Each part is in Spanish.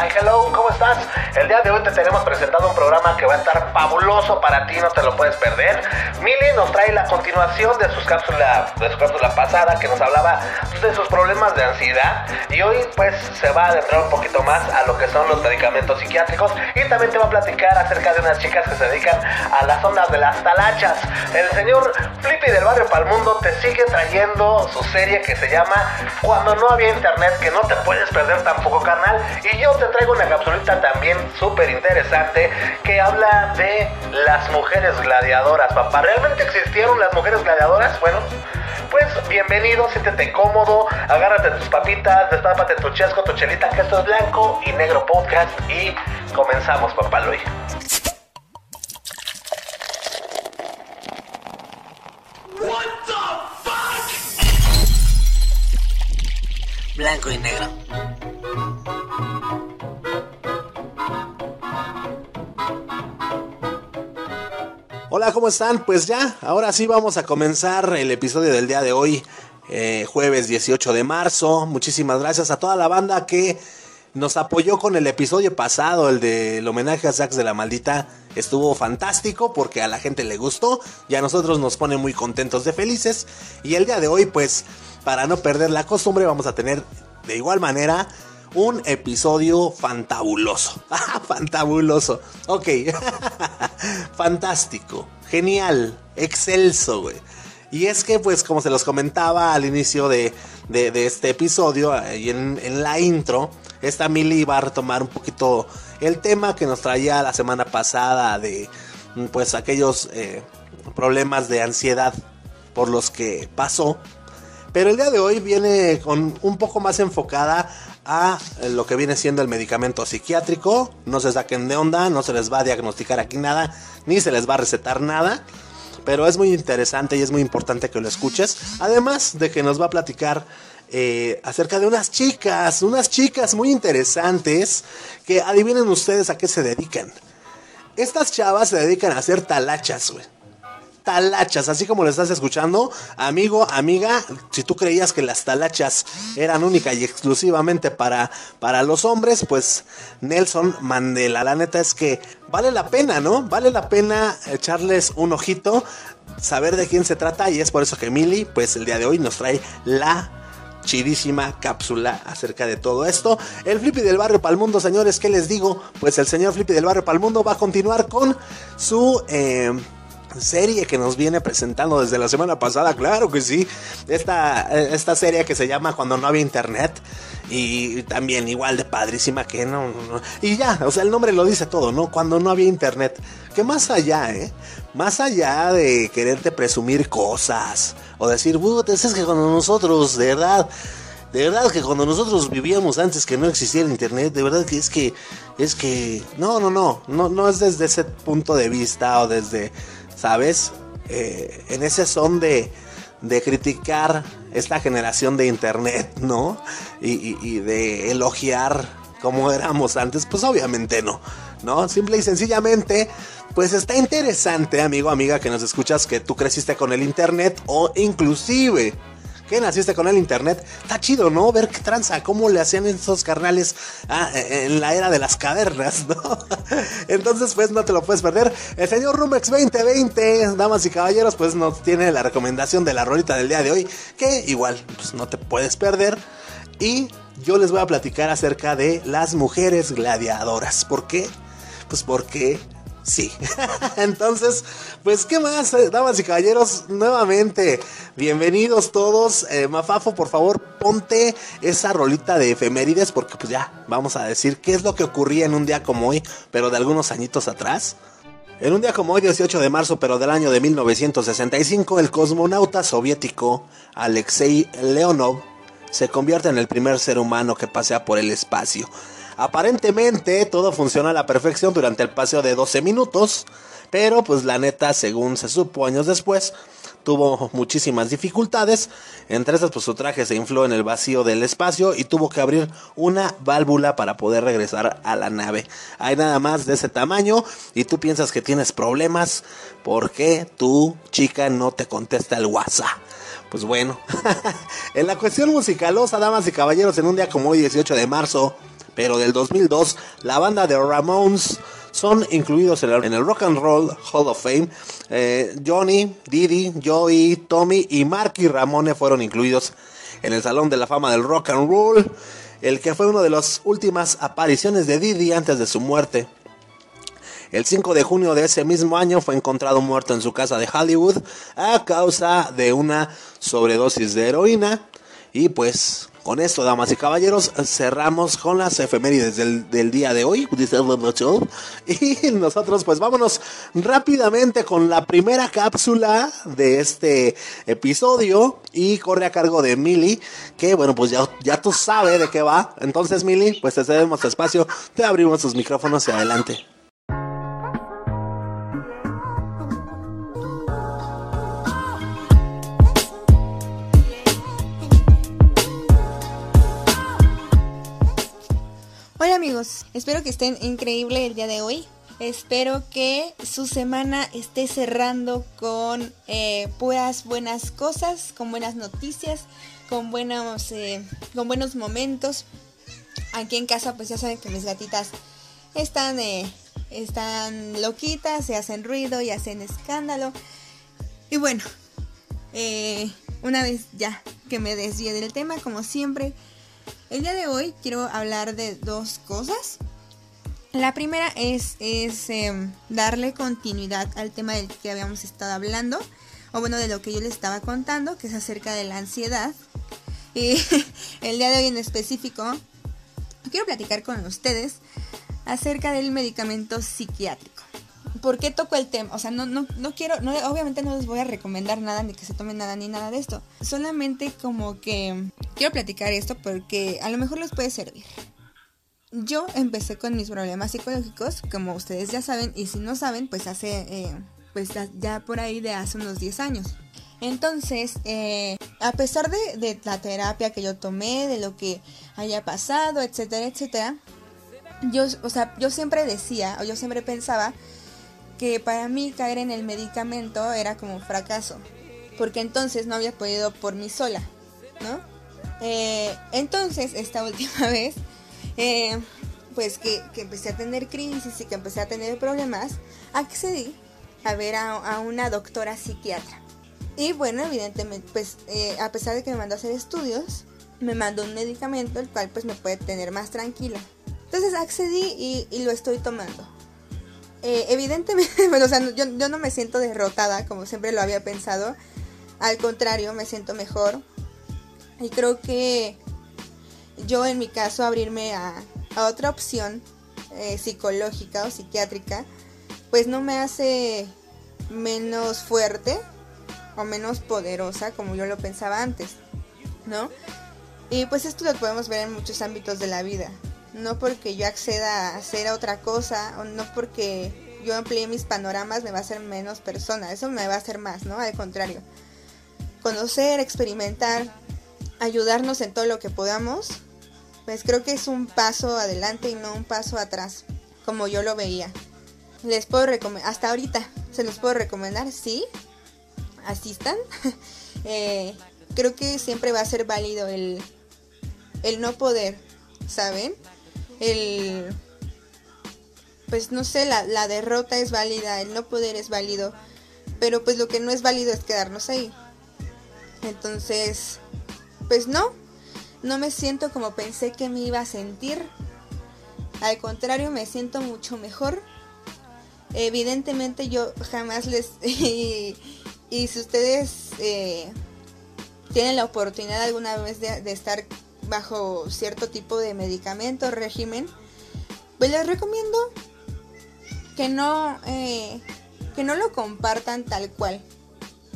Hi, hello, ¿cómo estás? El día de hoy te tenemos presentado un programa que va a estar fabuloso para ti, no te lo puedes perder. Mili nos trae la continuación de, sus cápsula, de su cápsula pasada que nos hablaba de sus problemas de ansiedad y hoy pues se va a adentrar un poquito más a lo que son los medicamentos psiquiátricos y también te va a platicar acerca de unas chicas que se dedican a las ondas de las talachas. El señor Flippy del barrio Palmundo te sigue trayendo su serie que se llama Cuando no había internet, que no te puedes perder tampoco, carnal. Y yo te traigo una capsulita también súper interesante que habla de las mujeres gladiadoras, papá. ¿Realmente existieron las mujeres gladiadoras? Bueno, pues bienvenido, siéntete cómodo, agárrate tus papitas, destápate tu chesco, tu chelita, que esto es blanco y negro podcast y comenzamos, papá Luis. Blanco y negro. Hola, ¿cómo están? Pues ya, ahora sí vamos a comenzar el episodio del día de hoy, eh, jueves 18 de marzo. Muchísimas gracias a toda la banda que nos apoyó con el episodio pasado, el del homenaje a Zax de la Maldita. Estuvo fantástico porque a la gente le gustó y a nosotros nos pone muy contentos de felices. Y el día de hoy, pues, para no perder la costumbre, vamos a tener de igual manera un episodio fantabuloso. fantabuloso. Ok. Fantástico. Genial. Excelso, güey. Y es que, pues, como se los comentaba al inicio de, de, este episodio eh, y en, la intro, esta Mili va a retomar un poquito el tema que nos traía la semana pasada de, pues, aquellos eh, problemas de ansiedad por los que pasó. Pero el día de hoy viene con un poco más enfocada a lo que viene siendo el medicamento psiquiátrico. No se saquen de onda, no se les va a diagnosticar aquí nada, ni se les va a recetar nada. Pero es muy interesante y es muy importante que lo escuches. Además de que nos va a platicar eh, acerca de unas chicas, unas chicas muy interesantes que adivinen ustedes a qué se dedican. Estas chavas se dedican a hacer talachas, güey talachas, así como lo estás escuchando, amigo, amiga, si tú creías que las talachas eran única y exclusivamente para, para los hombres, pues Nelson Mandela, la neta es que vale la pena, ¿no? Vale la pena echarles un ojito, saber de quién se trata y es por eso que Mili, pues el día de hoy nos trae la chidísima cápsula acerca de todo esto. El Flippy del Barrio Palmundo, señores, ¿qué les digo? Pues el señor Flippy del Barrio Palmundo va a continuar con su... Eh, serie que nos viene presentando desde la semana pasada, claro que sí. Esta, esta serie que se llama Cuando no había internet. Y también igual de padrísima que no, no, Y ya, o sea, el nombre lo dice todo, ¿no? Cuando no había internet. Que más allá, ¿eh? Más allá de quererte presumir cosas. O decir, es que cuando nosotros, de verdad... De verdad que cuando nosotros vivíamos antes que no existiera internet, de verdad que es que es que no, no, no, no no es desde ese punto de vista o desde ¿sabes? Eh, en ese son de, de criticar esta generación de internet, ¿no? Y, de elogiar como éramos antes, pues obviamente no, ¿no? Simple y sencillamente, pues está interesante, amigo, amiga, que nos escuchas, que tú creciste con el internet o inclusive ¿Qué naciste con el internet? Está chido, ¿no? Ver qué tranza, cómo le hacían esos carnales ah, en la era de las cavernas, ¿no? Entonces, pues no te lo puedes perder. El señor Rumex 2020, damas y caballeros, pues nos tiene la recomendación de la rolita del día de hoy, que igual, pues no te puedes perder. Y yo les voy a platicar acerca de las mujeres gladiadoras. ¿Por qué? Pues porque Sí. Entonces, pues, ¿qué más, eh, damas y caballeros? Nuevamente, bienvenidos todos. Eh, Mafafo, por favor, ponte esa rolita de efemérides, porque pues ya vamos a decir qué es lo que ocurría en un día como hoy, pero de algunos añitos atrás. En un día como hoy, 18 de marzo, pero del año de 1965, el cosmonauta soviético Alexei Leonov se convierte en el primer ser humano que pasea por el espacio. Aparentemente todo funciona a la perfección durante el paseo de 12 minutos, pero pues la neta, según se supo años después, tuvo muchísimas dificultades. Entre esas, pues su traje se infló en el vacío del espacio y tuvo que abrir una válvula para poder regresar a la nave. Hay nada más de ese tamaño y tú piensas que tienes problemas porque tu chica no te contesta el WhatsApp. Pues bueno, en la cuestión musicalosa, damas y caballeros, en un día como hoy, 18 de marzo, pero del 2002, la banda de Ramones son incluidos en el, Rock and Roll Hall of Fame. Eh, Johnny, Didi, Joey, Tommy y Marky Ramone fueron incluidos en el Salón de la Fama del Rock and Roll, el que fue una de las últimas apariciones de Didi antes de su muerte. El 5 de junio de ese mismo año fue encontrado muerto en su casa de Hollywood a causa de una sobredosis de heroína. Y pues con esto, damas y caballeros, cerramos con las efemérides del, día de hoy. Y nosotros, pues vámonos rápidamente con la primera cápsula de este episodio. Y corre a cargo de Mili, que bueno, pues ya, ya tú sabes de qué va. Entonces, Mili, pues te cedemos espacio, te abrimos tus micrófonos y adelante. Amigos, espero que estén increíble el día de hoy. Espero que su semana esté cerrando con eh, puras buenas cosas, con buenas noticias, con buenos, eh, con buenos momentos. Aquí en casa pues ya saben que mis gatitas están, eh, están loquitas, se hacen ruido y hacen escándalo. Y bueno, una vez ya que me desvíe del tema, como siempre, el día de hoy quiero hablar de dos cosas. La primera es, es em, darle continuidad al tema del que habíamos estado hablando, o bueno, de lo que yo les estaba contando, que es acerca de la ansiedad. Y el día de hoy en específico, quiero platicar con ustedes acerca del medicamento psiquiátrico. ¿Por qué toco el tema? O sea, no, no, no quiero, no, obviamente no les voy a recomendar nada, ni que se tomen nada, ni nada de esto. Solamente como que quiero platicar esto porque a lo mejor les puede servir. Yo empecé con mis problemas psicológicos, como ustedes ya saben, y si no saben, pues hace, eh, pues ya por ahí de hace unos 10 años. Entonces, eh, a pesar de, de, la terapia que yo tomé, de lo que haya pasado, etcétera, etcétera, yo, o sea, yo siempre decía, o yo siempre pensaba que para mí caer en el medicamento era como un fracaso, porque entonces no había podido por mí sola, ¿no? Eh, entonces, esta última vez, eh, pues que, empecé a tener crisis y que empecé a tener problemas, accedí a ver a, una doctora psiquiatra. Y bueno, evidentemente, pues eh, a pesar de que me mandó a hacer estudios, me mandó un medicamento el cual pues me puede tener más tranquila. Entonces accedí y lo estoy tomando. Eh, evidentemente, bueno, o sea, yo, no me siento derrotada como siempre lo había pensado. Al contrario, me siento mejor. Y creo que yo en mi caso abrirme a, otra opción eh, psicológica o psiquiátrica, pues no me hace menos fuerte o menos poderosa como yo lo pensaba antes, ¿no? Y pues esto lo podemos ver en muchos ámbitos de la vida no porque yo acceda a hacer otra cosa, o no porque yo amplíe mis panoramas me va a hacer menos persona, eso me va a hacer más, ¿no? Al contrario. Conocer, experimentar, ayudarnos en todo lo que podamos, pues creo que es un paso adelante y no un paso atrás, como yo lo veía. Les puedo recomendar, hasta ahorita, se los puedo recomendar, sí, asistan. eh, creo que siempre va a ser válido el, el no poder, ¿saben? El pues no sé, la, la, derrota es válida, el no poder es válido, pero pues lo que no es válido es quedarnos ahí. Entonces, pues no, no me siento como pensé que me iba a sentir. Al contrario, me siento mucho mejor. Evidentemente yo jamás les... y, si ustedes eh, tienen la oportunidad alguna vez de, de estar bajo cierto tipo de medicamento, régimen, pues les recomiendo que no, eh, que no lo compartan tal cual.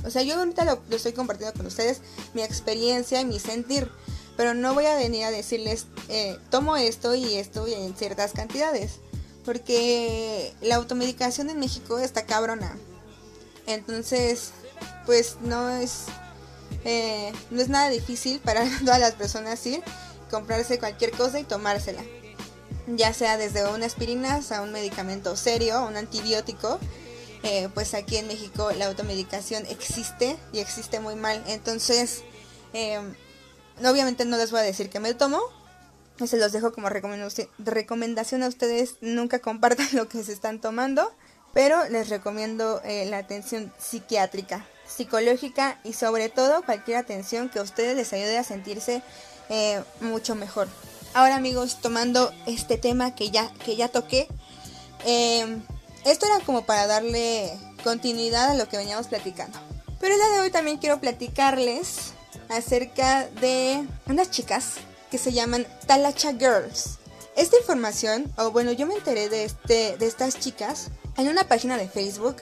O sea, yo ahorita lo, estoy compartiendo con ustedes, mi experiencia y mi sentir, pero no voy a venir a decirles, eh, tomo esto y esto y en ciertas cantidades, porque la automedicación en México está cabrona. Entonces, pues no es eh, no es nada difícil para todas las personas ir, comprarse cualquier cosa y tomársela. Ya sea desde una aspirina a un medicamento serio, un antibiótico. Eh, pues aquí en México la automedicación existe y existe muy mal. Entonces, eh, obviamente no les voy a decir que me tomo, Se los dejo como recomendación a ustedes. Nunca compartan lo que se están tomando. Pero les recomiendo eh, la atención psiquiátrica, psicológica y sobre todo cualquier atención que a ustedes les ayude a sentirse eh, mucho mejor. Ahora amigos, tomando este tema que ya, que ya toqué, em, esto era como para darle continuidad a lo que veníamos platicando. Pero el día de hoy también quiero platicarles acerca de unas chicas que se llaman Talacha Girls. Esta información, o bueno, yo me enteré de, este, de estas chicas en una página de Facebook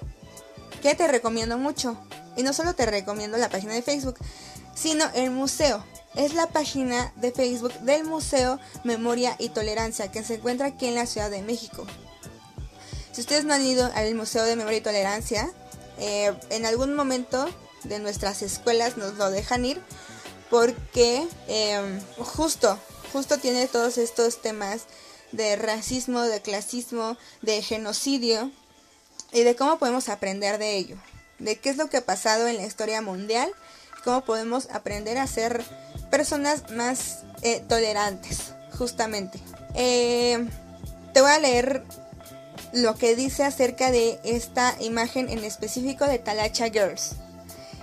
que te recomiendo mucho. Y no solo te recomiendo la página de Facebook, sino el museo. Es la página de Facebook del Museo Memoria y Tolerancia que se encuentra aquí en la Ciudad de México. Si ustedes no han ido al Museo de Memoria y Tolerancia, eh, en algún momento de nuestras escuelas nos lo dejan ir porque eh, justo, justo tiene todos estos temas de racismo, de clasismo, de genocidio y de cómo podemos aprender de ello, de qué es lo que ha pasado en la historia mundial, cómo podemos aprender a ser personas más eh, tolerantes, justamente. Eh, te voy a leer lo que dice acerca de esta imagen en específico de Talacha Girls.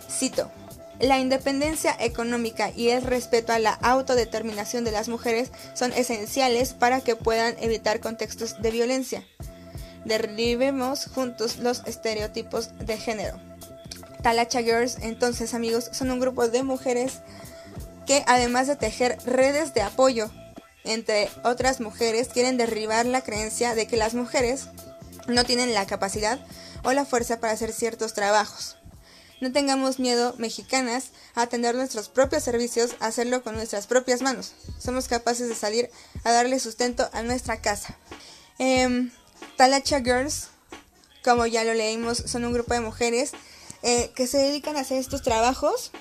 Cito. La independencia económica y el respeto a la autodeterminación de las mujeres son esenciales para que puedan evitar contextos de violencia. Derribemos juntos los estereotipos de género. Talacha Girls, entonces amigos, son un grupo de mujeres que además de tejer redes de apoyo entre otras mujeres, quieren derribar la creencia de que las mujeres no tienen la capacidad o la fuerza para hacer ciertos trabajos. No tengamos miedo, mexicanas, a atender nuestros propios servicios, a hacerlo con nuestras propias manos. Somos capaces de salir a darle sustento a nuestra casa. Eh, Talacha Girls, como ya lo leímos, son un grupo de mujeres eh, que se dedican a hacer estos trabajos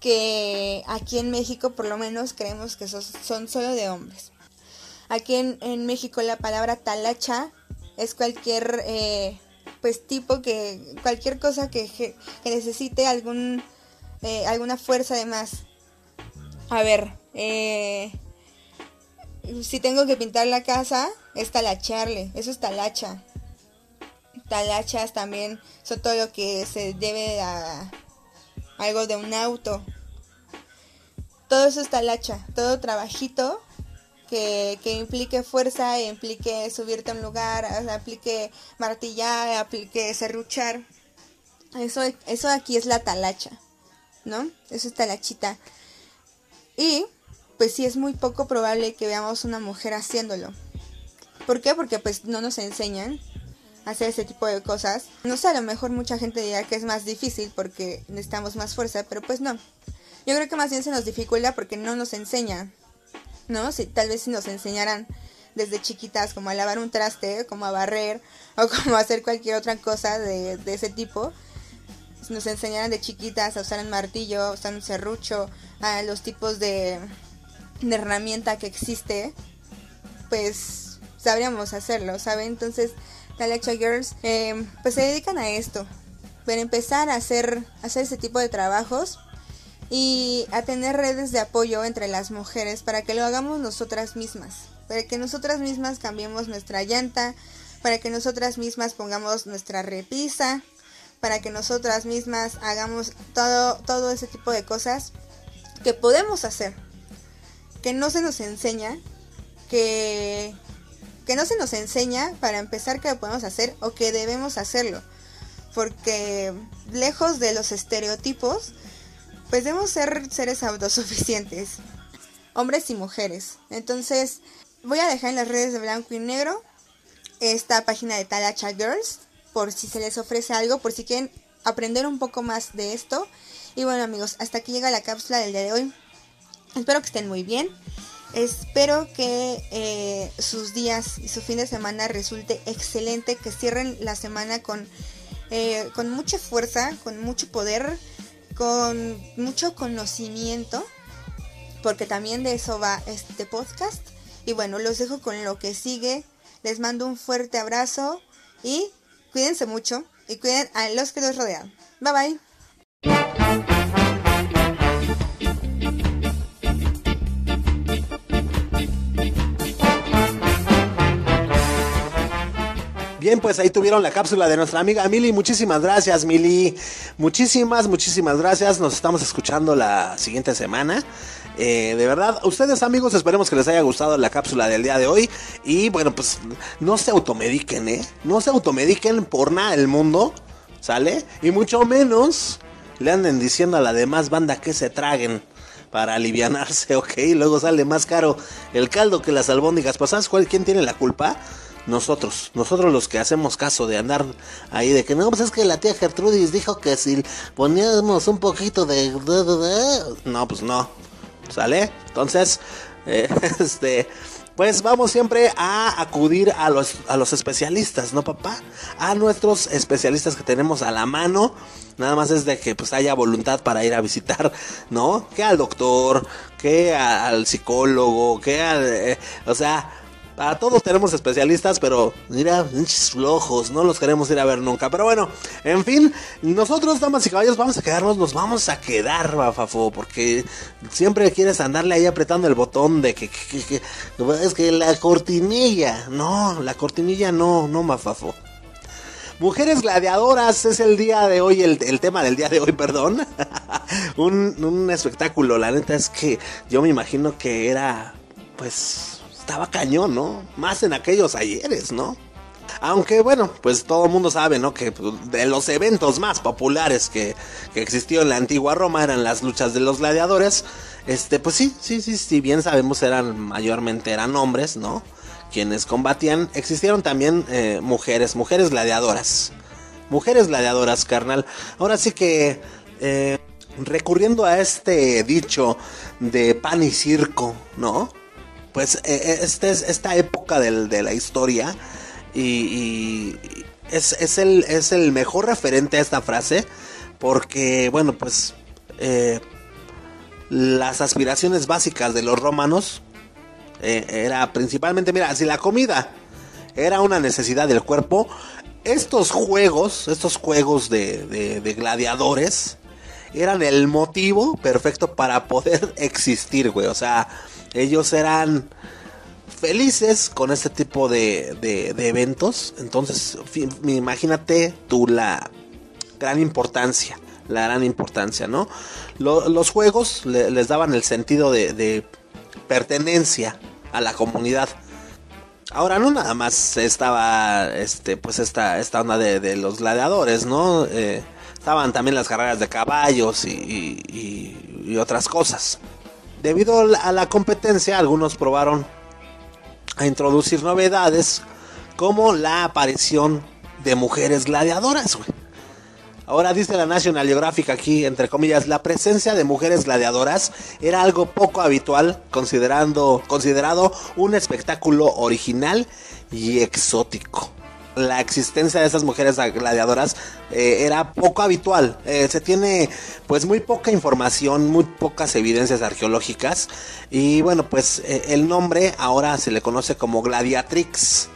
que aquí en México por lo menos creemos que son, solo de hombres. Aquí en, México la palabra talacha es cualquier eh, pues tipo que cualquier cosa que, necesite algún eh, alguna fuerza de más. A ver, eh, si tengo que pintar la casa, es talacharle, eso es talacha. Talachas también son todo lo que se debe a algo de un auto. Todo eso es talacha, todo trabajito que, implique fuerza, implique subirte a un lugar, implique martillar, implique serruchar. Eso, eso aquí es la talacha, ¿no? Eso es talachita. Y pues sí es muy poco probable que veamos una mujer haciéndolo. ¿Por qué? Porque pues no nos enseñan hacer ese tipo de cosas. No sé, a lo mejor mucha gente dirá que es más difícil porque necesitamos más fuerza, pero pues no. Yo creo que más bien se nos dificulta porque no nos enseñan. ¿no? Si, tal vez si nos enseñaran desde chiquitas como a lavar un traste, como a barrer o como a hacer cualquier otra cosa de, ese tipo. Si nos enseñaran de chiquitas a usar un martillo, a usar un serrucho, a los tipos de, de herramienta que existe, pues sabríamos hacerlo, ¿saben? Entonces, Talacha Girls, eh, pues se dedican a esto. Para empezar a hacer, a hacer ese tipo de trabajos y a tener redes de apoyo entre las mujeres para que lo hagamos nosotras mismas, para que nosotras mismas cambiemos nuestra llanta, para que nosotras mismas pongamos nuestra repisa, para que nosotras mismas hagamos todo, todo ese tipo de cosas que podemos hacer, que no se nos enseña, que, que no se nos enseña para empezar que lo podemos hacer o que debemos hacerlo, porque lejos de los estereotipos, pues debemos ser seres autosuficientes, hombres y mujeres. Entonces, voy a dejar en las redes de blanco y negro esta página de Talacha Girls, por si se les ofrece algo, por si quieren aprender un poco más de esto. Y bueno amigos, hasta aquí llega la cápsula del día de hoy. Espero que estén muy bien. Espero que eh, sus días y su fin de semana resulte excelente, que cierren la semana con, eh, con mucha fuerza, con mucho poder con mucho conocimiento, porque también de eso va este podcast. Y bueno, los dejo con lo que sigue. Les mando un fuerte abrazo y cuídense mucho y cuiden a los que los rodean. Bye bye. Bien, pues ahí tuvieron la cápsula de nuestra amiga Mili. Muchísimas gracias, Mili. Muchísimas, muchísimas gracias. Nos estamos escuchando la siguiente semana. Eh, de verdad, ustedes amigos, esperemos que les haya gustado la cápsula del día de hoy. Y bueno, pues no se automediquen, ¿eh? No se automediquen por nada del mundo, ¿sale? Y mucho menos le anden diciendo a la demás banda que se traguen para alivianarse, ¿ok? Luego sale más caro el caldo que las albóndigas. Pues ¿sabes cuál, quién tiene la culpa? Nosotros, nosotros los que hacemos caso de andar ahí de que no, pues es que la tía Gertrudis dijo que si poníamos un poquito de... No, pues no, ¿sale? Entonces, eh, este... Pues vamos siempre a acudir a los, a los especialistas, ¿no, papá? A nuestros especialistas que tenemos a la mano. Nada más es de que pues haya voluntad para ir a visitar, ¿no? Que al doctor, que al psicólogo, que al... Eh, o sea, para todos tenemos especialistas, pero mira, flojos, no los queremos ir a ver nunca. Pero bueno, en fin, nosotros, damas y caballos, vamos a quedarnos, nos vamos a quedar, Bafafo, porque siempre quieres andarle ahí apretando el botón de que, es que la cortinilla, no, la cortinilla no, no, Mafafo. Mujeres gladiadoras es el día de hoy, el, tema del día de hoy, perdón. un espectáculo, la neta es que yo me imagino que era, pues, estaba cañón, ¿no? Más en aquellos ayeres, ¿no? Aunque bueno, pues todo el mundo sabe, ¿no? Que de los eventos más populares que, que existió en la antigua Roma eran las luchas de los gladiadores. Este, pues sí, sí, sí, si bien sabemos eran mayormente eran hombres, ¿no? Quienes combatían. Existieron también eh, mujeres, mujeres gladiadoras. Mujeres gladiadoras, carnal. Ahora sí que... Eh, recurriendo a este dicho de pan y circo, ¿no? Pues eh, eh, este es esta época de la historia y, es, el, es el mejor referente a esta frase porque, bueno, pues eh, las aspiraciones básicas de los romanos era principalmente, mira, si la comida era una necesidad del cuerpo, estos juegos, estos juegos de, de gladiadores, eran el motivo perfecto para poder existir, güey. O sea, ellos eran felices con este tipo de, de, eventos. Entonces, imagínate tú la gran importancia. La gran importancia, ¿no? los juegos les daban el sentido de, pertenencia a la comunidad. Ahora no nada más estaba este pues esta, esta onda de, los gladiadores, ¿no? Eh, estaban también las carreras de caballos y otras cosas. Debido a la competencia, algunos probaron a introducir novedades como la aparición de mujeres gladiadoras. Ahora dice la National Geographic aquí, entre comillas, la presencia de mujeres gladiadoras era algo poco habitual, considerando, considerado un espectáculo original y exótico la existencia de esas mujeres gladiadoras eh, era poco habitual. Eh, se tiene pues muy poca información, muy pocas evidencias arqueológicas y bueno pues eh, el nombre ahora se le conoce como gladiatrix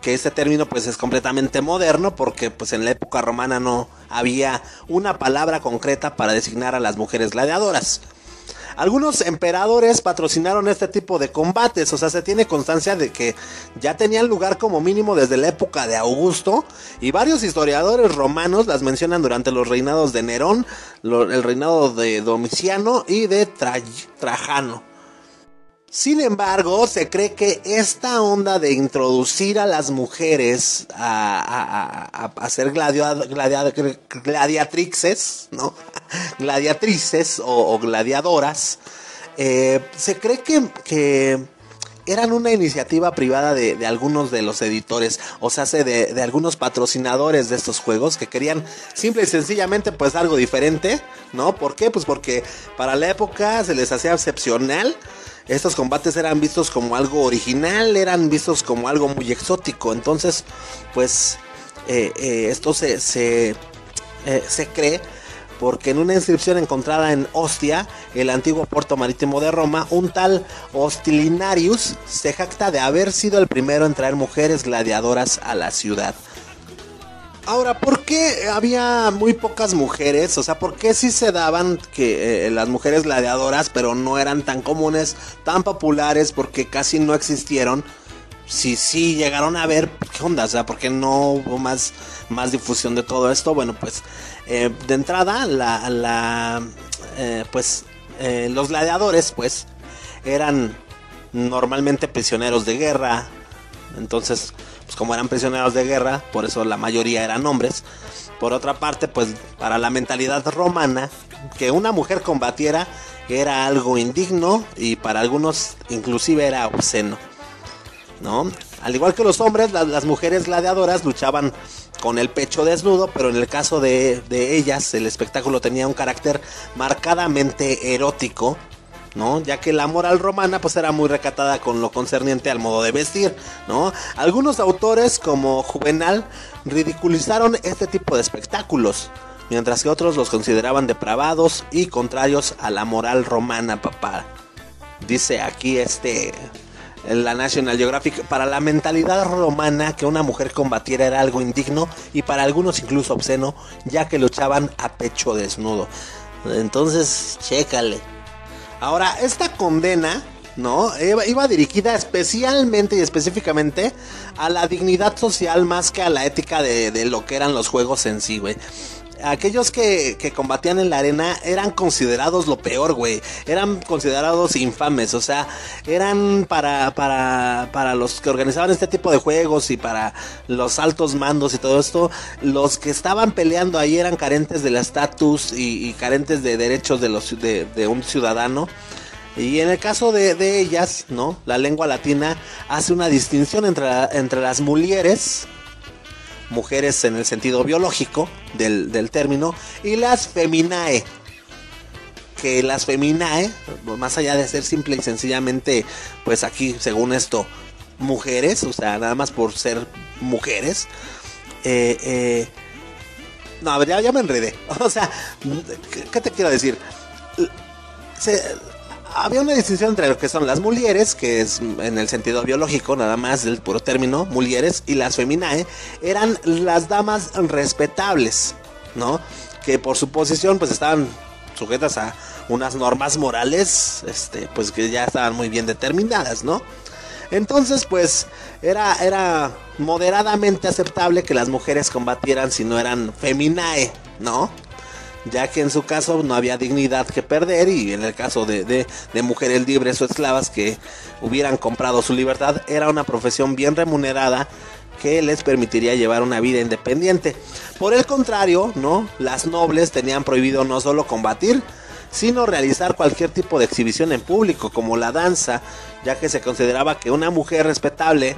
que este término pues es completamente moderno porque pues en la época romana no había una palabra concreta para designar a las mujeres gladiadoras. Algunos emperadores patrocinaron este tipo de combates, o sea, se tiene constancia de que ya tenían lugar como mínimo desde la época de Augusto y varios historiadores romanos las mencionan durante los reinados de Nerón, el reinado de Domiciano y de Trajano. Sin embargo, se cree que esta onda de introducir a las mujeres a, a, ser gladiatrixes, ¿no? gladiatrices o, gladiadoras, eh, se cree que, que, eran una iniciativa privada de, algunos de los editores, o sea, de, de algunos patrocinadores de estos juegos que querían simple y sencillamente pues algo diferente, ¿no? ¿Por qué? Pues porque para la época se les hacía excepcional estos combates eran vistos como algo original, eran vistos como algo muy exótico. Entonces, pues eh, eh, esto se, se, eh, se cree porque en una inscripción encontrada en Ostia, el antiguo puerto marítimo de Roma, un tal Hostilinarius se jacta de haber sido el primero en traer mujeres gladiadoras a la ciudad. Ahora, ¿por qué había muy pocas mujeres? O sea, ¿por qué sí se daban que eh, las mujeres gladiadoras, pero no eran tan comunes, tan populares, porque casi no existieron? Si sí llegaron a ver, ¿qué onda? O sea, ¿por qué no hubo más, más difusión de todo esto? Bueno, pues eh, de entrada, la, la eh, pues los gladiadores, pues, eran normalmente prisioneros de guerra. Entonces, pues como eran prisioneros de guerra, por eso la mayoría eran hombres. Por otra parte, pues para la mentalidad romana, que una mujer combatiera era algo indigno y para algunos inclusive era obsceno. ¿No? Al igual que los hombres, las, mujeres gladiadoras luchaban con el pecho desnudo, pero en el caso de, de ellas el espectáculo tenía un carácter marcadamente erótico ¿no? Ya que la moral romana pues era muy recatada con lo concerniente al modo de vestir, ¿no? Algunos autores como Juvenal ridiculizaron este tipo de espectáculos, mientras que otros los consideraban depravados y contrarios a la moral romana, papá. Dice aquí este en la National Geographic, para la mentalidad romana que una mujer combatiera era algo indigno y para algunos incluso obsceno, ya que luchaban a pecho desnudo. Entonces, chécale. Ahora, esta condena, ¿no? Iba, dirigida especialmente y específicamente a la dignidad social más que a la ética de, lo que eran los juegos en sí, güey aquellos que, combatían en la arena eran considerados lo peor, güey. Eran considerados infames, o sea, eran para, para, para los que organizaban este tipo de juegos y para los altos mandos y todo esto, los que estaban peleando ahí eran carentes del estatus y, carentes de derechos de, los, de, un ciudadano. Y en el caso de, ellas, ¿no? La lengua latina hace una distinción entre, entre las mulieres, mujeres en el sentido biológico del, término, y las feminae. Que las feminae, más allá de ser simple y sencillamente, pues aquí, según esto, mujeres, o sea, nada más por ser mujeres, eh, eh, no, ya, ya, me enredé. O sea, ¿qué, te quiero decir? Se, había una distinción entre lo que son las mulieres, que es en el sentido biológico, nada más del puro término, mulieres, y las feminae, eran las damas respetables, ¿no? Que por su posición, pues estaban sujetas a unas normas morales, este, pues que ya estaban muy bien determinadas, ¿no? Entonces, pues, era, era moderadamente aceptable que las mujeres combatieran si no eran feminae, ¿no? Ya que en su caso no había dignidad que perder y en el caso de, mujeres libres o esclavas que hubieran comprado su libertad era una profesión bien remunerada que les permitiría llevar una vida independiente. Por el contrario, ¿no? Las nobles tenían prohibido no solo combatir, sino realizar cualquier tipo de exhibición en público, como la danza, ya que se consideraba que una mujer respetable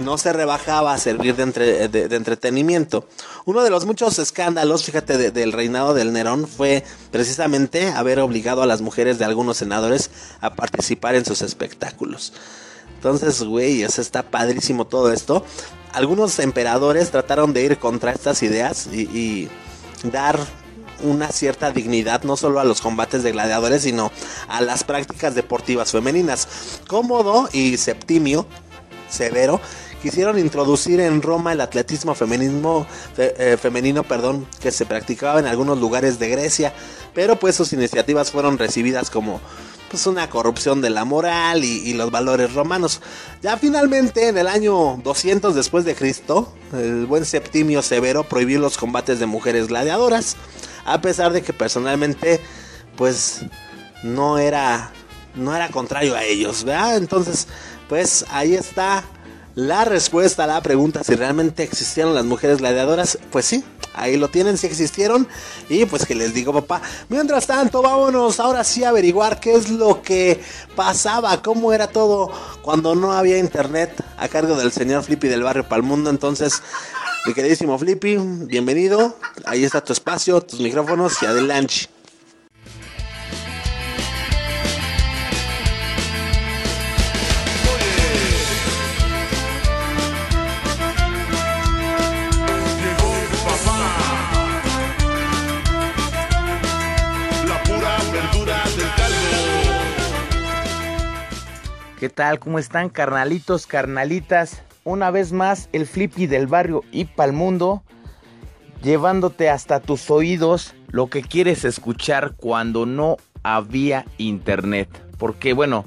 no se rebajaba a servir de, entretenimiento. Uno de los muchos escándalos, fíjate, del reinado del Nerón fue precisamente haber obligado a las mujeres de algunos senadores a participar en sus espectáculos. Entonces, güey, está padrísimo todo esto. Algunos emperadores trataron de ir contra estas ideas y, y dar una cierta dignidad no solo a los combates de gladiadores, sino a las prácticas deportivas femeninas. Cómodo y Septimio Severo quisieron introducir en Roma el atletismo eh, femenino perdón, que se practicaba en algunos lugares de Grecia, pero pues sus iniciativas fueron recibidas como pues una corrupción de la moral y, los valores romanos. Ya finalmente en el año 200 después de Cristo, el buen Septimio Severo prohibió los combates de mujeres gladiadoras, a pesar de que personalmente pues no era no era contrario a ellos. Entonces, pues ahí está la respuesta a la pregunta si realmente existieron las mujeres gladiadoras, pues sí, ahí lo tienen, si existieron. Y pues que les digo, papá. Mientras tanto, vámonos ahora sí a averiguar qué es lo que pasaba, cómo era todo cuando no había internet a cargo del señor Flippy del barrio Palmundo. Entonces, mi queridísimo Flippy, bienvenido. Ahí está tu espacio, tus micrófonos y adelante. ¿Qué tal? ¿Cómo están carnalitos, carnalitas? Una vez más el flippy del barrio y pa'l mundo, llevándote hasta tus oídos lo que quieres escuchar cuando no había internet. Porque bueno,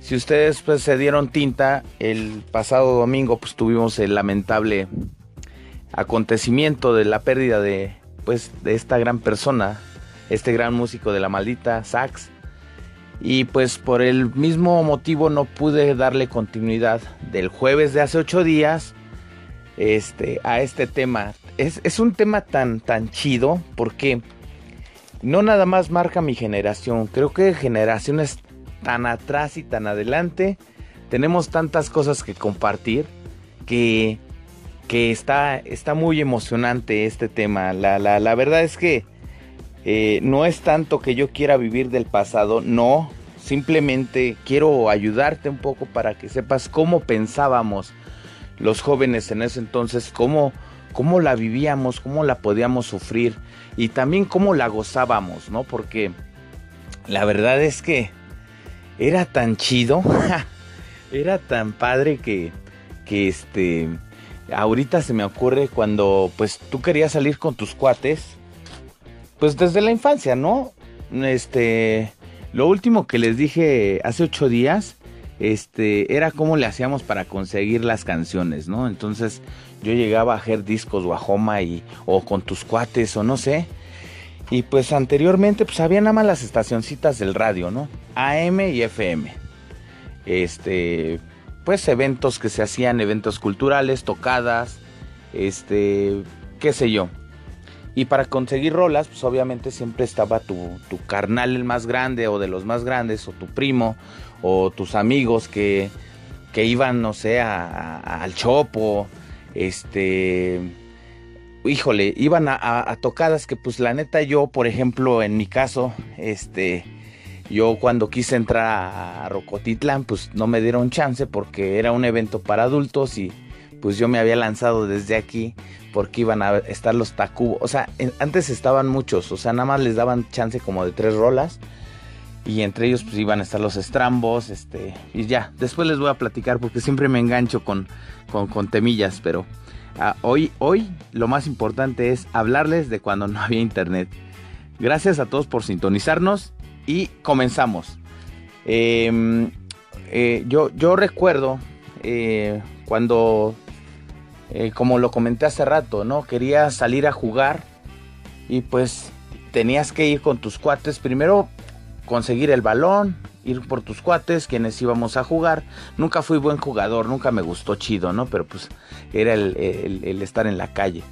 si ustedes pues se dieron tinta, el pasado domingo pues tuvimos el lamentable acontecimiento de la pérdida de pues de esta gran persona, este gran músico de la maldita sax. Y pues por el mismo motivo no pude darle continuidad del jueves de hace ocho días este, a este tema. Es, es un tema tan, tan chido porque no nada más marca mi generación, creo que generaciones tan atrás y tan adelante tenemos tantas cosas que compartir que, que está, está muy emocionante este tema. La, la, la verdad es que eh, no es tanto que yo quiera vivir del pasado, no, simplemente quiero ayudarte un poco para que sepas cómo pensábamos los jóvenes en ese entonces, cómo, cómo la vivíamos, cómo la podíamos sufrir y también cómo la gozábamos, ¿no? Porque la verdad es que era tan chido, era tan padre que, que este, ahorita se me ocurre cuando pues tú querías salir con tus cuates, pues desde la infancia, ¿no? Este, lo último que les dije hace ocho días, este, era cómo le hacíamos para conseguir las canciones, ¿no? Entonces yo llegaba a hacer discos Guajoma y, o con tus cuates o no sé. Y pues anteriormente pues había nada más las estacioncitas del radio, ¿no? AM y FM. Este, pues eventos que se hacían, eventos culturales, tocadas, este, qué sé yo. Y para conseguir rolas, pues obviamente siempre estaba tu, tu carnal el más grande o de los más grandes, o tu primo, o tus amigos que, que iban, no sé, a, al chopo, este, híjole, iban a, a, tocadas que pues la neta yo, por ejemplo, en mi caso, este, yo cuando quise entrar a Rocotitlán, pues no me dieron chance porque era un evento para adultos y pues yo me había lanzado desde aquí porque iban a estar los Tacubos. O sea, antes estaban muchos, o sea, nada más les daban chance como de tres rolas. Y entre ellos pues iban a estar los estrambos, este, y ya, después les voy a platicar porque siempre me engancho con, con, con temillas, pero uh, hoy, hoy lo más importante es hablarles de cuando no había internet. Gracias a todos por sintonizarnos y comenzamos. Eh, eh, yo, yo recuerdo eh, cuando eh, como lo comenté hace rato, ¿no? Querías salir a jugar y pues tenías que ir con tus cuates. Primero conseguir el balón, ir por tus cuates, quienes íbamos a jugar. Nunca fui buen jugador, nunca me gustó chido, ¿no? Pero pues era el, el, estar en la calle.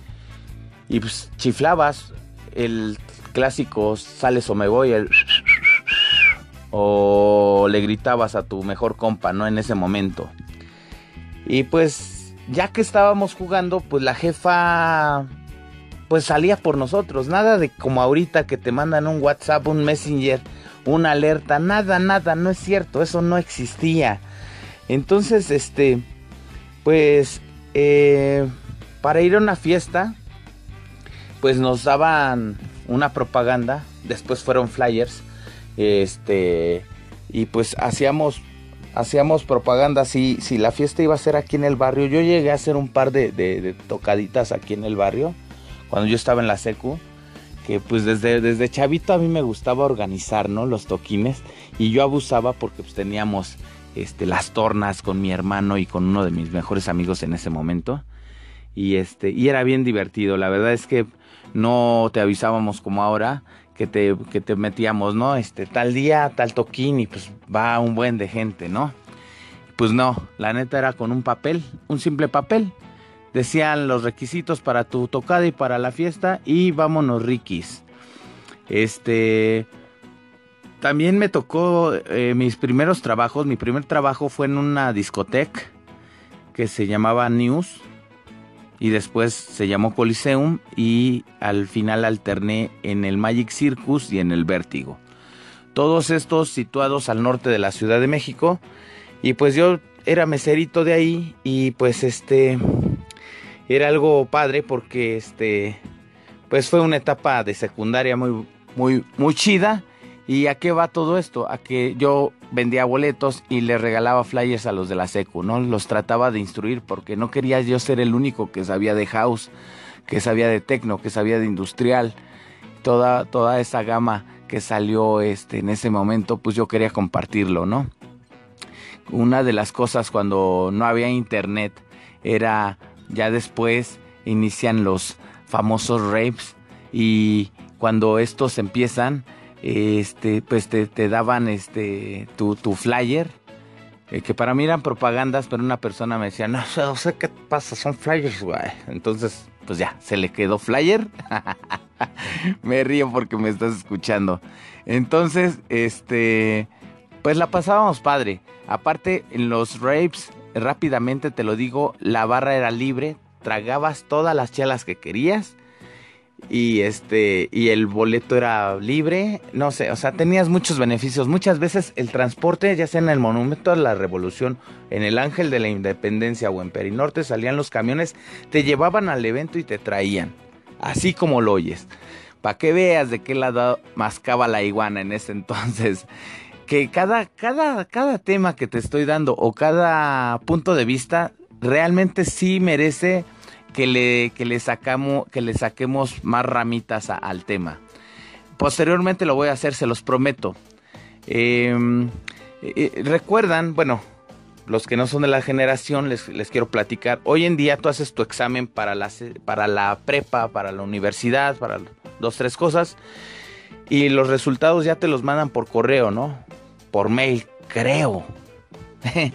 Y pues chiflabas el clásico sales o me voy, el... O le gritabas a tu mejor compa, ¿no? En ese momento. Y pues ya que estábamos jugando, pues la jefa pues salía por nosotros, nada de como ahorita que te mandan un WhatsApp, un Messenger, una alerta, nada, nada, no es cierto, eso no existía. Entonces, este, pues, eh, para ir a una fiesta, pues nos daban una propaganda, después fueron flyers, este, y pues hacíamos hacíamos propaganda si, si la fiesta iba a ser aquí en el barrio. Yo llegué a hacer un par de, de, tocaditas aquí en el barrio cuando yo estaba en la secu. Que pues desde, desde chavito a mí me gustaba organizar, ¿no? Los toquines. Y yo abusaba porque pues teníamos este, las tornas con mi hermano y con uno de mis mejores amigos en ese momento. Y, este, y era bien divertido. La verdad es que no te avisábamos como ahora que te, que te metíamos, ¿no? Este, tal día, tal toquín y pues va un buen de gente, ¿no? Pues no, la neta era con un papel, un simple papel. Decían los requisitos para tu tocada y para la fiesta y vámonos riquis. Este, también me tocó eh, mis primeros trabajos. Mi primer trabajo fue en una discoteca que se llamaba News y después se llamó Coliseum y al final alterné en el Magic Circus y en el Vértigo. Todos estos situados al norte de la Ciudad de México y pues yo era meserito de ahí y pues este era algo padre porque este pues fue una etapa de secundaria muy muy muy chida ¿Y a qué va todo esto? A que yo vendía boletos y le regalaba flyers a los de la secu, ¿no? Los trataba de instruir porque no quería yo ser el único que sabía de house, que sabía de techno, que sabía de industrial. Toda, toda esa gama que salió este, en ese momento, pues yo quería compartirlo, ¿no? una de las cosas cuando no había internet era ya después inician los famosos rapes y cuando estos empiezan este pues te, daban este tu, tu flyer eh, que para mí eran propagandas pero una persona me decía no o sea qué pasa son flyers entonces pues ya se le quedó flyer. Me río porque me estás escuchando. Entonces este pues la pasábamos padre. Aparte, en los rapes, rápidamente te lo digo, la barra era libre, tragabas todas las chelas que querías y este y el boleto era libre, no sé, o sea, tenías muchos beneficios. Muchas veces el transporte, ya sea en el Monumento a la Revolución, en el Ángel de la Independencia o en Perinorte salían los camiones, te llevaban al evento y te traían, así como lo oyes. Para que veas de qué lado mascaba la iguana en ese entonces que cada, cada, cada tema que te estoy dando o cada punto de vista realmente sí merece que le, que le, sacamos, que le saquemos más ramitas al tema. Posteriormente lo voy a hacer, se los prometo. Em, eh, eh, recuerdan, bueno, los que no son de la generación, les, les, quiero platicar. Hoy en día tú haces tu examen para la, para la prepa, para la universidad, para dos, tres cosas. Y los resultados ya te los mandan por correo, ¿no? por mail, creo.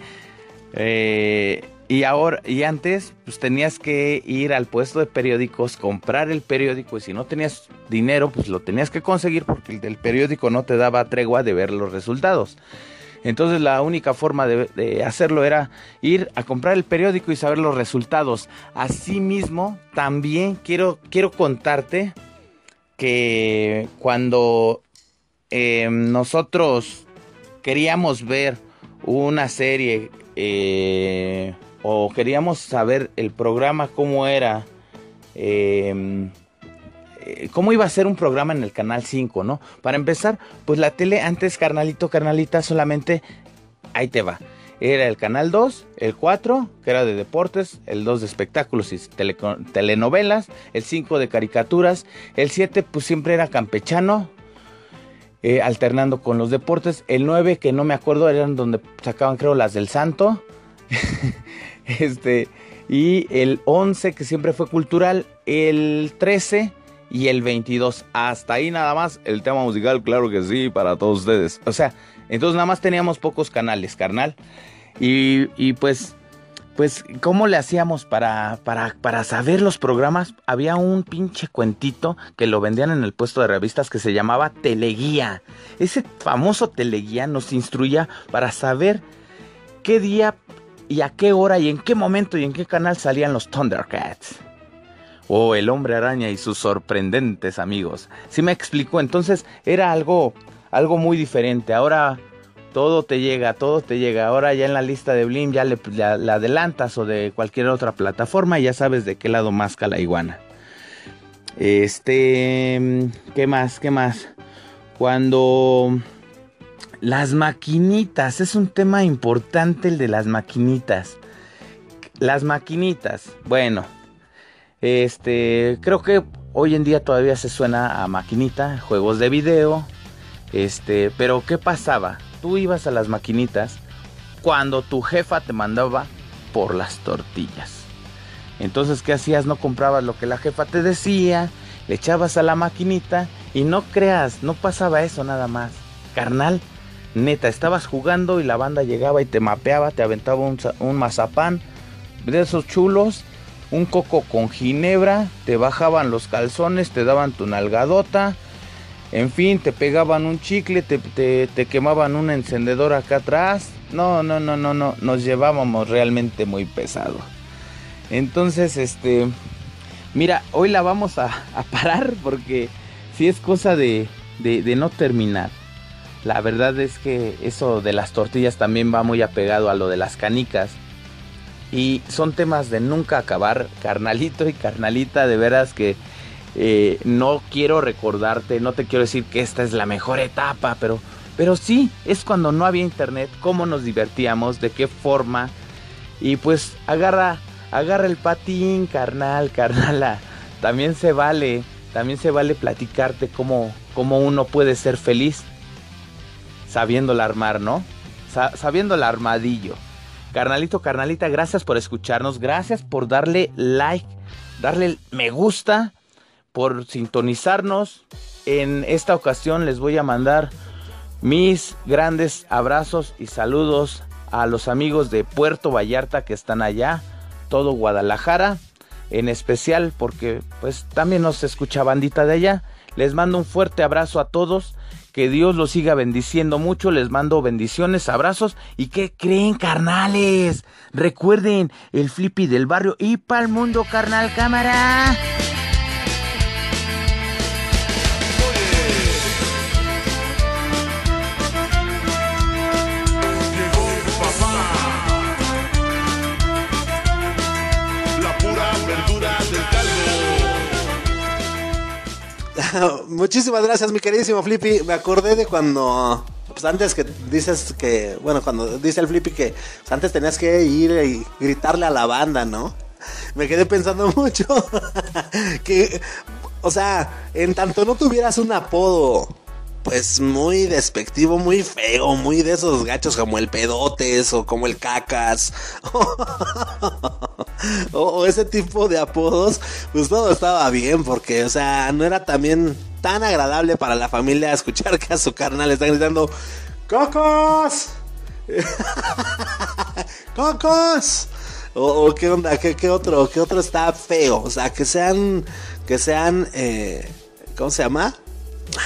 Eh, y ahora, y antes, pues tenías que ir al puesto de periódicos, comprar el periódico, y si no tenías dinero, pues lo tenías que conseguir porque el del periódico no te daba tregua de ver los resultados. Entonces la única forma de, hacerlo era ir a comprar el periódico y saber los resultados. Asimismo, también quiero, quiero contarte que cuando eh, nosotros queríamos ver una serie eh, o queríamos saber el programa cómo era, em, eh, cómo iba a ser un programa en el canal 5, ¿no? Para empezar, pues la tele antes, carnalito, carnalita, solamente ahí te va. Era el canal 2, el 4, que era de deportes, el 2 de espectáculos y telenovelas, el 5 de caricaturas, el 7 pues siempre era campechano, eh, alternando con los deportes. El 9, que no me acuerdo, eran donde sacaban creo las del Santo. este, y el 11, que siempre fue cultural. El 13 y el 22. Hasta ahí nada más el tema musical, claro que sí, para todos ustedes. O sea, entonces nada más teníamos pocos canales, carnal. Y, y pues pues, ¿cómo le hacíamos para, para, para saber los programas? Había un pinche cuentito que lo vendían en el puesto de revistas que se llamaba Teleguía. Ese famoso Teleguía nos instruía para saber qué día y a qué hora y en qué momento y en qué canal salían los Thundercats. O el hombre araña y sus sorprendentes amigos. Si me explico, entonces era algo, algo muy diferente. Ahora todo te llega, todo te llega. Ahora ya en la lista de Blim ya le la, adelantas o de cualquier otra plataforma y ya sabes de qué lado masca la iguana. Este, ¿qué más? ¿Qué más? Cuando las maquinitas, es un tema importante el de las maquinitas. Las maquinitas, bueno, este, creo que hoy en día todavía se suena a maquinita, juegos de video, este, pero ¿qué pasaba? tú ibas a las maquinitas cuando tu jefa te mandaba por las tortillas. Entonces, ¿qué hacías? No comprabas lo que la jefa te decía, le echabas a la maquinita y no creas, no pasaba eso nada más. Carnal, neta, estabas jugando y la banda llegaba y te mapeaba, te aventaba un, un mazapán de esos chulos, un coco con ginebra, te bajaban los calzones, te daban tu nalgadota en fin, te pegaban un chicle, te, quemaban un encendedor acá atrás. No, no, no, no, no. Nos llevábamos realmente muy pesado. Entonces, este. Mira, hoy la vamos a, parar porque si es cosa de, de, no terminar. La verdad es que eso de las tortillas también va muy apegado a lo de las canicas. Y son temas de nunca acabar, carnalito y carnalita, de veras que eh, no quiero recordarte, no te quiero decir que esta es la mejor etapa, pero, pero sí, es cuando no había internet, cómo nos divertíamos, de qué forma. Y pues agarra, agarra el patín, carnal, carnala. También se vale, también se vale platicarte cómo, cómo uno puede ser feliz sabiéndola armar, ¿no? sabiendo el armadillo. Carnalito, carnalita, gracias por escucharnos, gracias por darle like, darle me gusta, por sintonizarnos. En esta ocasión les voy a mandar mis grandes abrazos y saludos a los amigos de Puerto Vallarta que están allá, todo Guadalajara, en especial porque pues también nos escucha bandita de allá. Les mando un fuerte abrazo a todos. Que Dios los siga bendiciendo mucho. Les mando bendiciones, abrazos. ¿Y qué creen, carnales? Recuerden el flippy del barrio y el mundo, carnal cámara. Muchísimas gracias, mi queridísimo Flippy. Me acordé de cuando. Pues antes que dices que. Bueno, cuando dice el Flippy que pues antes tenías que ir y gritarle a la banda, ¿no? Me quedé pensando mucho. que. O sea, en tanto no tuvieras un apodo pues muy despectivo, muy feo, muy de esos gachos como el pedotes o como el cacas o, ese tipo de apodos, pues todo estaba bien porque, o sea, no era también tan agradable para la familia escuchar que a su carnal están gritando ¡Cocos! ¡Cocos! O, qué onda, ¿Qué, otro, qué otro está feo, o sea, que sean, que sean, eh, ¿cómo se llama?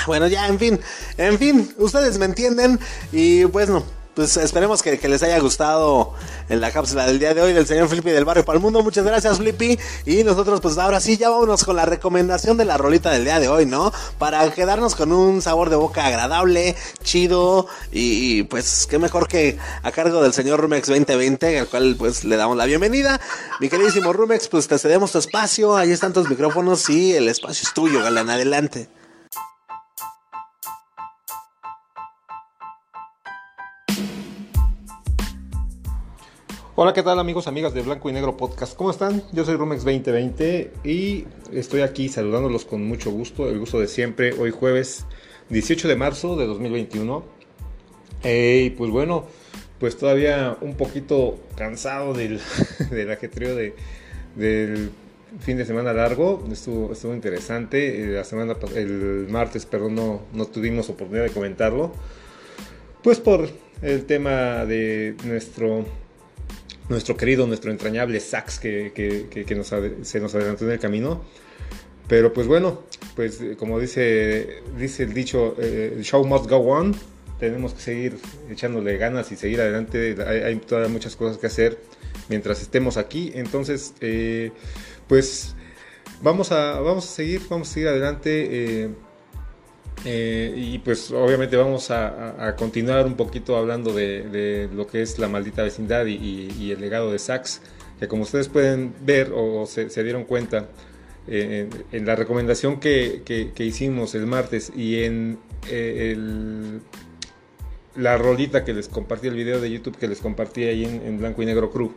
Bueno, ya, en fin, en fin, ustedes me entienden y pues no. Pues esperemos que, les haya gustado en la cápsula del día de hoy del señor Flippy del Barrio para el Mundo. Muchas gracias, Flippy. Y nosotros, pues ahora sí, ya vámonos con la recomendación de la rolita del día de hoy, ¿no? Para quedarnos con un sabor de boca agradable, chido. Y, pues, qué mejor que a cargo del señor Rumex 2020, al cual pues le damos la bienvenida. Mi queridísimo Rumex, pues te cedemos tu espacio. Ahí están tus micrófonos y el espacio es tuyo, galán. Adelante. Hola, ¿qué tal amigos, amigas de Blanco y Negro Podcast? ¿Cómo están? Yo soy Rumex 2020 y estoy aquí saludándolos con mucho gusto, el gusto de siempre, hoy jueves 18 de marzo de 2021. Y pues bueno, pues todavía un poquito cansado del, del ajetreo de, del fin de semana largo, estuvo, estuvo interesante, eh, la semana, el martes, perdón, no, no tuvimos oportunidad de comentarlo, pues por el tema de nuestro nuestro querido, nuestro entrañable Sax que, que, nos, se nos adelantó en el camino. Pero pues bueno, pues eh, como dice, dice el dicho, eh, el show must go on. Tenemos que seguir echándole ganas y seguir adelante. Hay, todavía muchas cosas que hacer mientras estemos aquí. Entonces, eh, pues vamos a, vamos a seguir, vamos a seguir adelante. Eh, y pues obviamente vamos a, continuar un poquito hablando de, lo que es la maldita vecindad y, el legado de Sachs, que como ustedes pueden ver o se, dieron cuenta eh, en, la recomendación que, hicimos el martes y en eh, la rolita que les compartí, el video de YouTube que les compartí ahí en, en blanco y negro crew.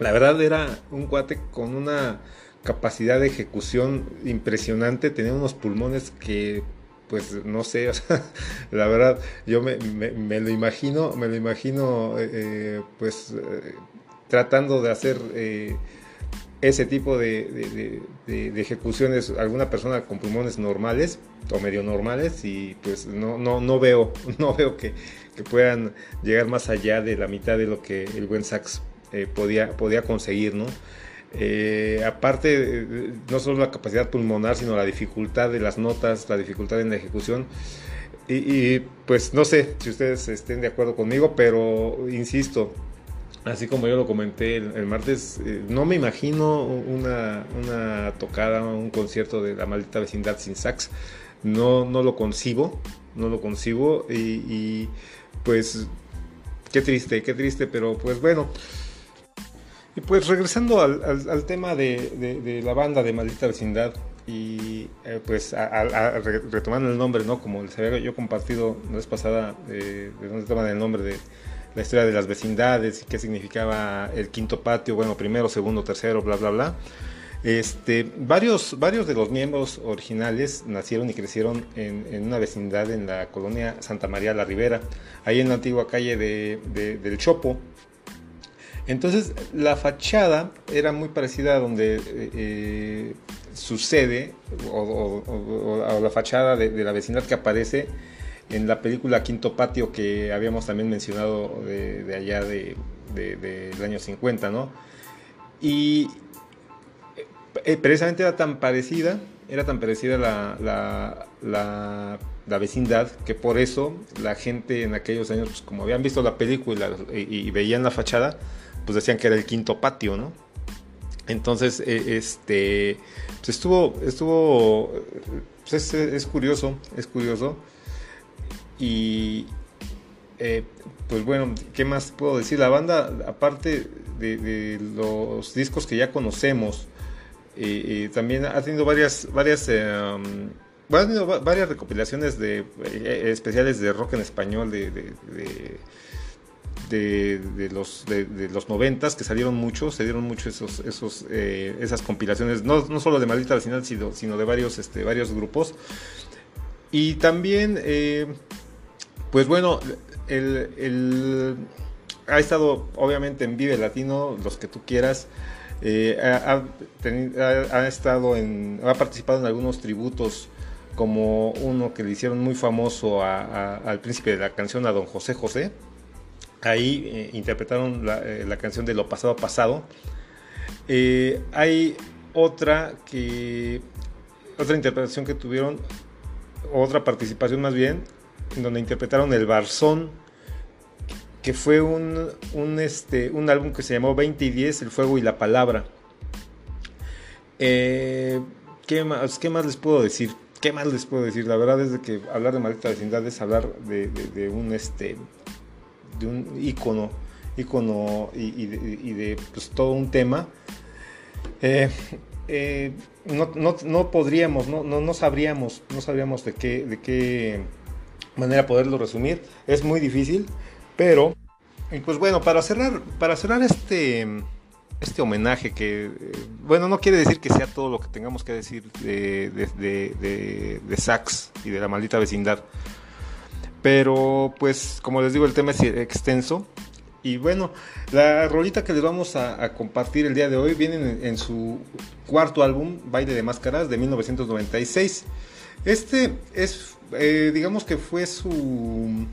La verdad era un cuate con una capacidad de ejecución impresionante, tenía unos pulmones que pues no sé, la verdad, yo me, lo imagino, me lo imagino, eh, eh, pues eh, tratando de hacer ese tipo de, ejecuciones, alguna persona con pulmones normales o medio normales, y pues no, no, no veo, no veo que, puedan llegar más allá de la mitad de lo que el buen sax podía, podía conseguir, ¿no? Eh, aparte, no solo la capacidad pulmonar, sino la dificultad de las notas, la dificultad en la ejecución. Y, pues no sé si ustedes estén de acuerdo conmigo, pero insisto, así como yo lo comenté el, martes, eh, no me imagino una, una, tocada, un concierto de la maldita vecindad sin sax. No, no lo concibo, no lo concibo. Y, y pues qué triste, qué triste, pero pues bueno. Y pues regresando al, tema de, la banda de Maldita Vecindad y eh, pues retomando el nombre, ¿no? Como les había yo compartido la vez pasada, eh, de dónde estaban el nombre de la historia de las vecindades y qué significaba el quinto patio, bueno, primero, segundo, tercero, bla, bla, bla. Este, varios, varios de los miembros originales nacieron y crecieron en, una vecindad en la colonia Santa María la Ribera, ahí en la antigua calle de- del Chopo. Entonces, la fachada era muy parecida a donde eh, eh, sucede, o, la fachada de, de la vecindad que aparece en la película Quinto Patio que habíamos también mencionado de, de allá de, de- del año 50, ¿no? Y eh, precisamente era tan parecida, era tan parecida la, la, vecindad que por eso la gente en aquellos años, pues, como habían visto la película y veían la fachada, pues decían que era el quinto patio, ¿no? Entonces, eh, este, pues estuvo, estuvo, pues es, curioso, es curioso. Y, eh, pues bueno, ¿qué más puedo decir? La banda, aparte de, los discos que ya conocemos, eh, también ha tenido varias, varias, um, varias recopilaciones de especiales de rock en español de- de, los de, los noventas que salieron muchos, se dieron mucho esos, esos eh, esas compilaciones, no, no solo de Maldita Vecindad, sino, sino de varios, este, varios grupos. Y también, eh, pues bueno, el, el- ha estado obviamente en Vive Latino, los que tú quieras. eh, ha, ha estado en, ha participado en algunos tributos, como uno que le hicieron muy famoso al príncipe de la canción, a don José José. Ahí eh, interpretaron la, eh, la canción de Lo Pasado Pasado. Eh, hay otra que, otra interpretación que tuvieron, otra participación más bien, en donde interpretaron El Barzón, que fue un, un, este, un álbum que se llamó 20 y 10, El Fuego y la Palabra. ¿qué, más, ¿Qué más les puedo decir? ¿Qué más les puedo decir? La verdad es que hablar de maldita vecindad es hablar de, de- de un este de un ícono, ícono y, de, pues, todo un tema. Eh, eh, no, no- no podríamos, no, no, no sabríamos, no sabríamos de qué, de qué manera poderlo resumir. Es muy difícil, pero y pues bueno, para cerrar, para cerrar este, este homenaje que, eh, bueno, no quiere decir que sea todo lo que tengamos que decir de, de, de, de- de Sax y de la maldita vecindad. Pero pues como les digo, el tema es extenso. Y bueno, la rolita que les vamos a, compartir el día de hoy viene en, en su cuarto álbum, Baile de Máscaras, de 1996. Este es, eh, digamos que fue su...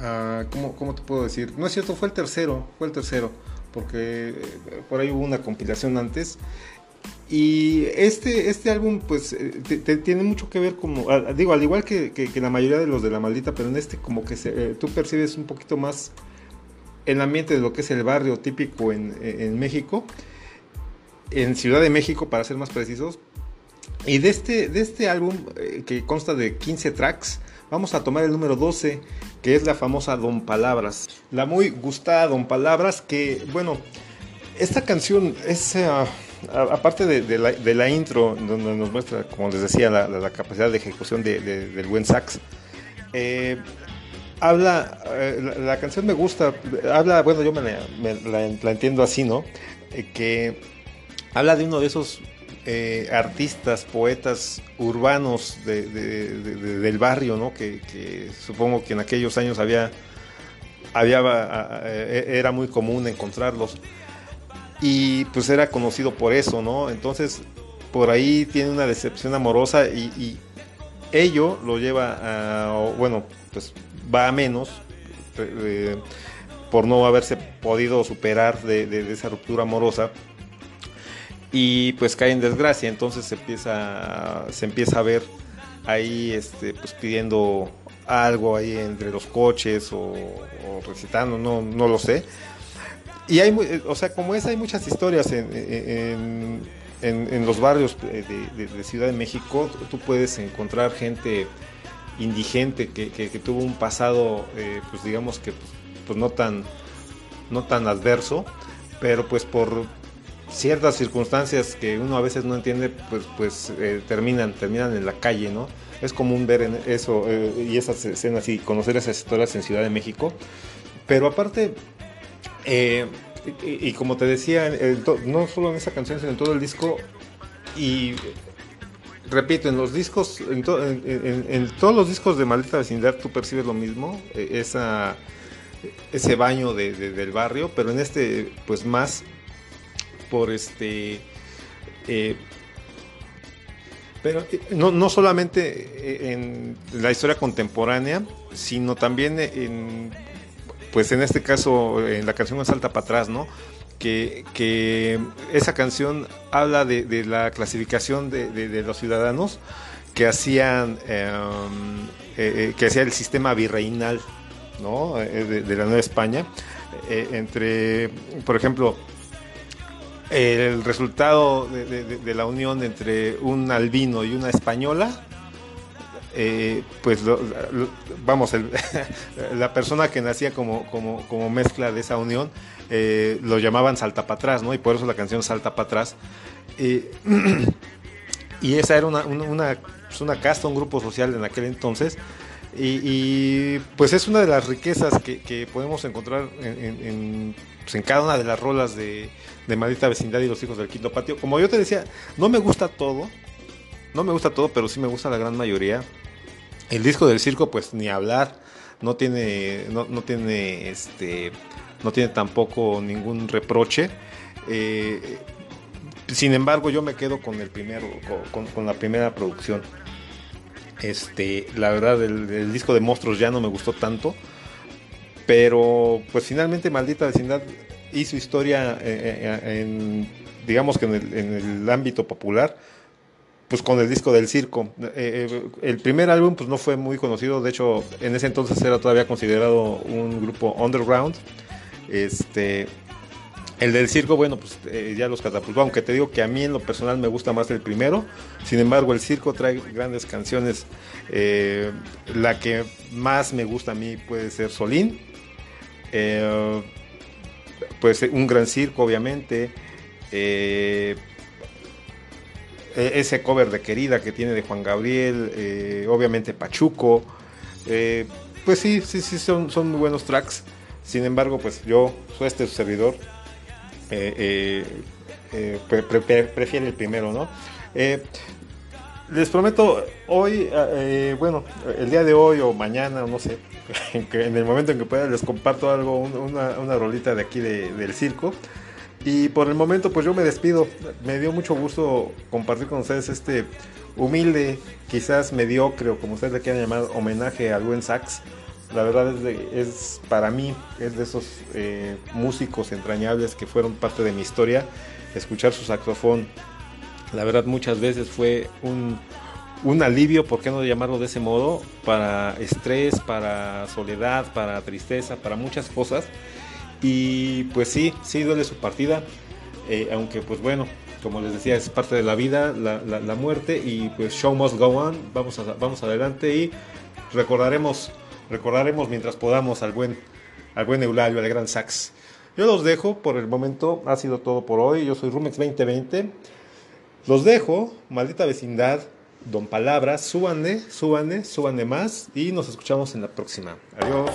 ah, ¿cómo, ¿Cómo te puedo decir? No es cierto, fue el tercero, fue el tercero, porque eh, por ahí hubo una compilación antes. Y este, este álbum, pues, eh, te- te- tiene mucho que ver como, ah, digo, al igual que, la mayoría de los de la maldita, pero en este como que eh, tú percibes un poquito más el ambiente de lo que es el barrio típico en, en México, en Ciudad de México, para ser más precisos. Y de este, de este álbum, eh, que consta de 15 tracks, vamos a tomar el número 12, que es la famosa Don Palabras. La muy gustada Don Palabras, que, bueno, esta canción es, eh, a- aparte de, la, de la intro, donde nos muestra, como les decía, la, capacidad de ejecución de- de- del buen sax, eh, habla, eh, la, canción me gusta, habla, bueno, yo me la, entiendo así, ¿no? Eh, que habla de uno de esos artistas, poetas urbanos de- de- de- de- del barrio, ¿no? Que, que supongo que en aquellos años había, había eh, era muy común encontrarlos y pues era conocido por eso, ¿no? Entonces por ahí tiene una decepción amorosa y, ello lo lleva a, bueno, pues va a menos eh, por no haberse podido superar de esa ruptura amorosa y pues cae en desgracia, entonces se empieza, se empieza a ver ahí este, pues pidiendo algo ahí entre los coches o, o recitando, no, no lo sé. Y hay, eh, o sea, como es, hay muchas historias en, en, en- en los barrios de, de- de Ciudad de México. Tú puedes encontrar gente indigente que, que- que tuvo un pasado, eh, pues digamos que pues, pues, no tan no tan adverso, pero pues por ciertas circunstancias que uno a veces no entiende, pues pues eh, terminan terminan en la calle, ¿no? Es común ver en eso eh, y esas escenas y conocer esas historias en Ciudad de México. Pero aparte, eh, y, como te decía, no solo en esa canción, sino en todo el disco, y repito, en los discos, en, to- en- en- en todos los discos de Maldita Vecindad tú percibes lo mismo, esa, ese baño de- de- del barrio, pero en este, pues más por este... eh, pero eh, no, no solamente en la historia contemporánea, sino también en, pues en este caso, en la canción Salta para atrás, ¿no? Que, que esa canción habla de, de la clasificación de, de- los ciudadanos que hacían, eh, eh, eh, que hacía el sistema virreinal, ¿no? Eh, de, la Nueva España, entre, por ejemplo, el resultado de la unión entre un albino y una española, eh, pues vamos, la persona que nacía como, como, mezcla de esa unión eh, lo llamaban salta para atrás, ¿no? Y por eso la canción salta para atrás. Eh, y esa era una, una, pues, una casta, un grupo social en aquel entonces. Y, pues es una de las riquezas que, podemos encontrar en, en- en, pues, en cada una de las rolas de, de Maldita Vecindad y Los Hijos del Quinto Patio. Como yo te decía, no me gusta todo, no me gusta todo, pero sí me gusta la gran mayoría. El disco del circo, pues ni hablar, no tiene, no, tiene, este, no tiene tampoco ningún reproche. Eh, sin embargo, yo me quedo con el primero, con, la primera producción. Este, la verdad, el, disco de Monstruos ya no me gustó tanto. Pero, pues finalmente, Maldita Vecindad hizo historia eh, eh, digamos que en el ámbito popular, pues con el disco del circo. Eh, eh, el primer álbum, pues no fue muy conocido. De hecho, en ese entonces era todavía considerado un grupo underground. Este, el del circo, bueno, pues eh, ya los catapultó, aunque te digo que a mí en lo personal me gusta más el primero. Sin embargo, el circo trae grandes canciones. La que más me gusta a mí puede ser Solín. Eh, pues un gran circo, obviamente. Eh, ese cover de Querida que tiene de Juan Gabriel, eh, obviamente Pachuco. Eh, pues sí, sí, sí, son, muy buenos tracks. Sin embargo, pues yo soy este servidor. eh, pre- pre- pre- prefiere el primero, ¿no? Les prometo, hoy, bueno, el día de hoy o mañana, no sé, en, el momento en que pueda, les comparto algo, un- una, rolita de aquí de- del circo. Y por el momento, pues yo me despido. Me dio mucho gusto compartir con ustedes este humilde, quizás mediocre, o como ustedes le quieran llamar, homenaje al buen sax. La verdad es, de- es para mí, es de esos eh, músicos entrañables que fueron parte de mi historia. Escuchar su saxofón, la verdad muchas veces fue un, un alivio, ¿por qué no llamarlo de ese modo? Para estrés, para soledad, para tristeza, para muchas cosas. Y pues sí, sí duele su partida, eh, aunque pues bueno, como les decía, es parte de la vida, la, la- muerte y pues show must go on, vamos, vamos adelante y recordaremos, recordaremos mientras podamos al buen, al buen Eulalio, al gran sax. Yo los dejo, por el momento ha sido todo por hoy, yo soy Rumex 2020, los dejo, maldita vecindad, don Palabras, súbanle, súbanle, súbanle más y nos escuchamos en la próxima. Adiós.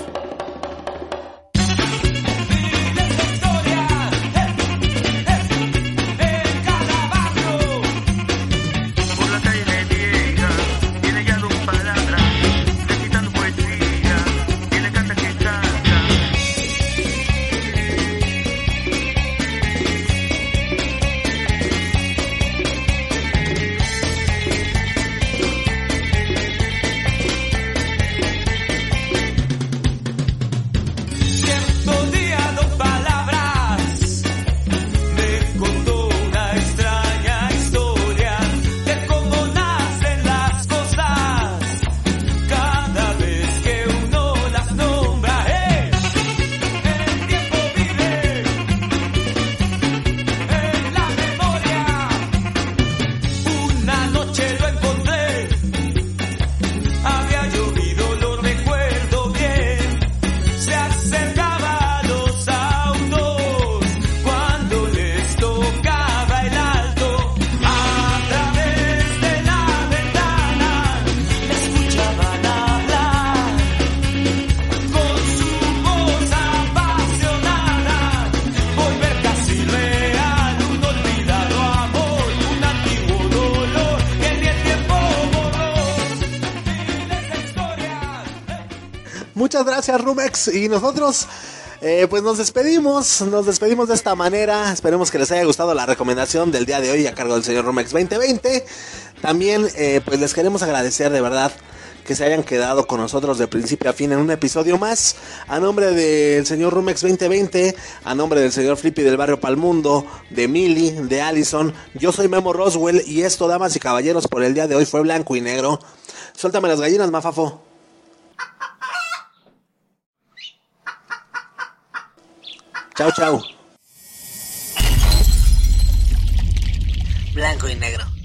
Y nosotros, eh, pues nos despedimos. Nos despedimos de esta manera. Esperemos que les haya gustado la recomendación del día de hoy a cargo del señor Rumex 2020. También, eh, pues les queremos agradecer de verdad que se hayan quedado con nosotros de principio a fin en un episodio más. A nombre del señor Rumex 2020, a nombre del señor Flippy del barrio Palmundo, de Mili, de Allison, yo soy Memo Roswell y esto, damas y caballeros, por el día de hoy fue blanco y negro. Suéltame las gallinas, mafafo. Chao, chao. Blanco y negro.